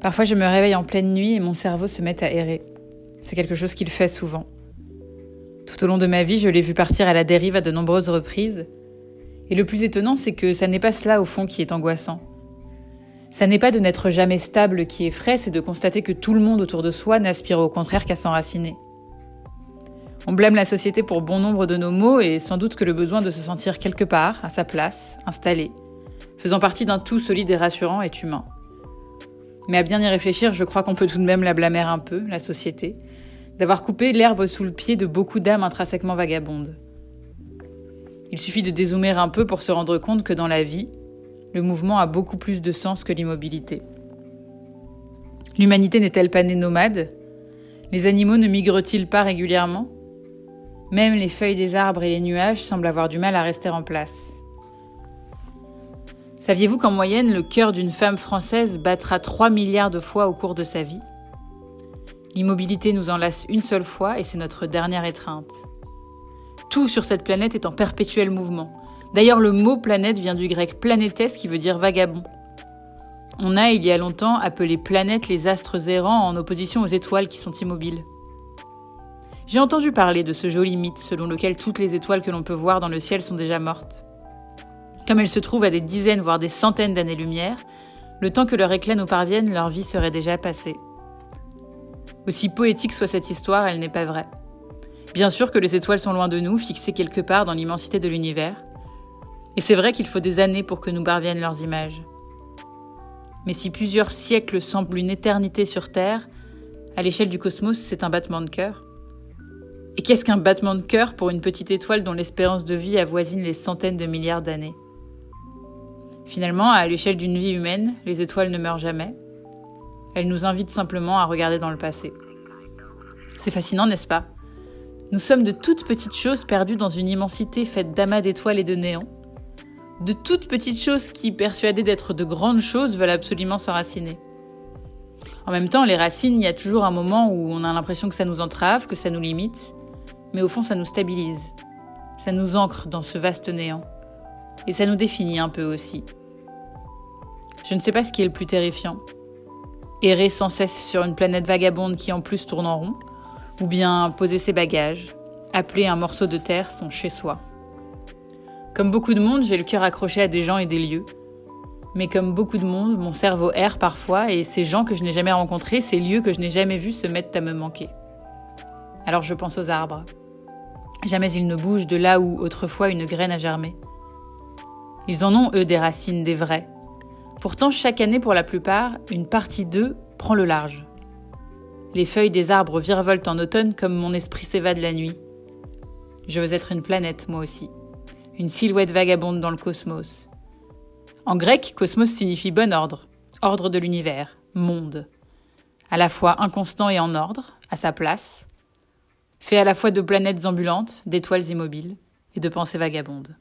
Parfois je me réveille en pleine nuit et mon cerveau se met à errer. C'est quelque chose qu'il fait souvent. Tout au long de ma vie, je l'ai vu partir à la dérive à de nombreuses reprises. Et le plus étonnant, c'est que ça n'est pas cela au fond qui est angoissant. Ça n'est pas de n'être jamais stable qui effraie, c'est de constater que tout le monde autour de soi n'aspire au contraire qu'à s'enraciner. On blâme la société pour bon nombre de nos maux et sans doute que le besoin de se sentir quelque part, à sa place, installé, faisant partie d'un tout solide et rassurant est humain. Mais à bien y réfléchir, je crois qu'on peut tout de même la blâmer un peu, la société, d'avoir coupé l'herbe sous le pied de beaucoup d'âmes intrinsèquement vagabondes. Il suffit de dézoomer un peu pour se rendre compte que dans la vie, le mouvement a beaucoup plus de sens que l'immobilité. L'humanité n'est-elle pas née nomade? Les animaux ne migrent-ils pas régulièrement? Même les feuilles des arbres et les nuages semblent avoir du mal à rester en place. Saviez-vous qu'en moyenne, le cœur d'une femme française battra 3 milliards de fois au cours de sa vie? L'immobilité nous en lasse une seule fois et c'est notre dernière étreinte. Tout sur cette planète est en perpétuel mouvement. D'ailleurs, le mot planète vient du grec planétès qui veut dire vagabond. On a, il y a longtemps, appelé planètes les astres errants en opposition aux étoiles qui sont immobiles. J'ai entendu parler de ce joli mythe selon lequel toutes les étoiles que l'on peut voir dans le ciel sont déjà mortes. Comme elles se trouvent à des dizaines, voire des centaines d'années-lumière, le temps que leur éclat nous parvienne, leur vie serait déjà passée. Aussi poétique soit cette histoire, elle n'est pas vraie. Bien sûr que les étoiles sont loin de nous, fixées quelque part dans l'immensité de l'univers. Et c'est vrai qu'il faut des années pour que nous parviennent leurs images. Mais si plusieurs siècles semblent une éternité sur Terre, à l'échelle du cosmos, c'est un battement de cœur. Et qu'est-ce qu'un battement de cœur pour une petite étoile dont l'espérance de vie avoisine les centaines de milliards d'années? Finalement, à l'échelle d'une vie humaine, les étoiles ne meurent jamais, elle nous invite simplement à regarder dans le passé. C'est fascinant, n'est-ce pas? Nous sommes de toutes petites choses perdues dans une immensité faite d'amas d'étoiles et de néants. De toutes petites choses qui, persuadées d'être de grandes choses, veulent absolument s'enraciner. En même temps, les racines, il y a toujours un moment où on a l'impression que ça nous entrave, que ça nous limite, mais au fond, ça nous stabilise. Ça nous ancre dans ce vaste néant. Et ça nous définit un peu aussi. Je ne sais pas ce qui est le plus terrifiant, errer sans cesse sur une planète vagabonde qui en plus tourne en rond, ou bien poser ses bagages, appeler un morceau de terre son chez-soi. Comme beaucoup de monde, j'ai le cœur accroché à des gens et des lieux. Mais comme beaucoup de monde, mon cerveau erre parfois et ces gens que je n'ai jamais rencontrés, ces lieux que je n'ai jamais vus se mettent à me manquer. Alors je pense aux arbres. Jamais ils ne bougent de là où autrefois une graine a germé. Ils en ont, eux, des racines, des vrais, Pourtant, chaque année, pour la plupart, une partie d'eux prend le large. Les feuilles des arbres virevoltent en automne comme mon esprit s'évade la nuit. Je veux être une planète, moi aussi. Une silhouette vagabonde dans le cosmos. En grec, cosmos signifie bon ordre, ordre de l'univers, monde. À la fois inconstant et en ordre, à sa place, fait à la fois de planètes ambulantes, d'étoiles immobiles et de pensées vagabondes.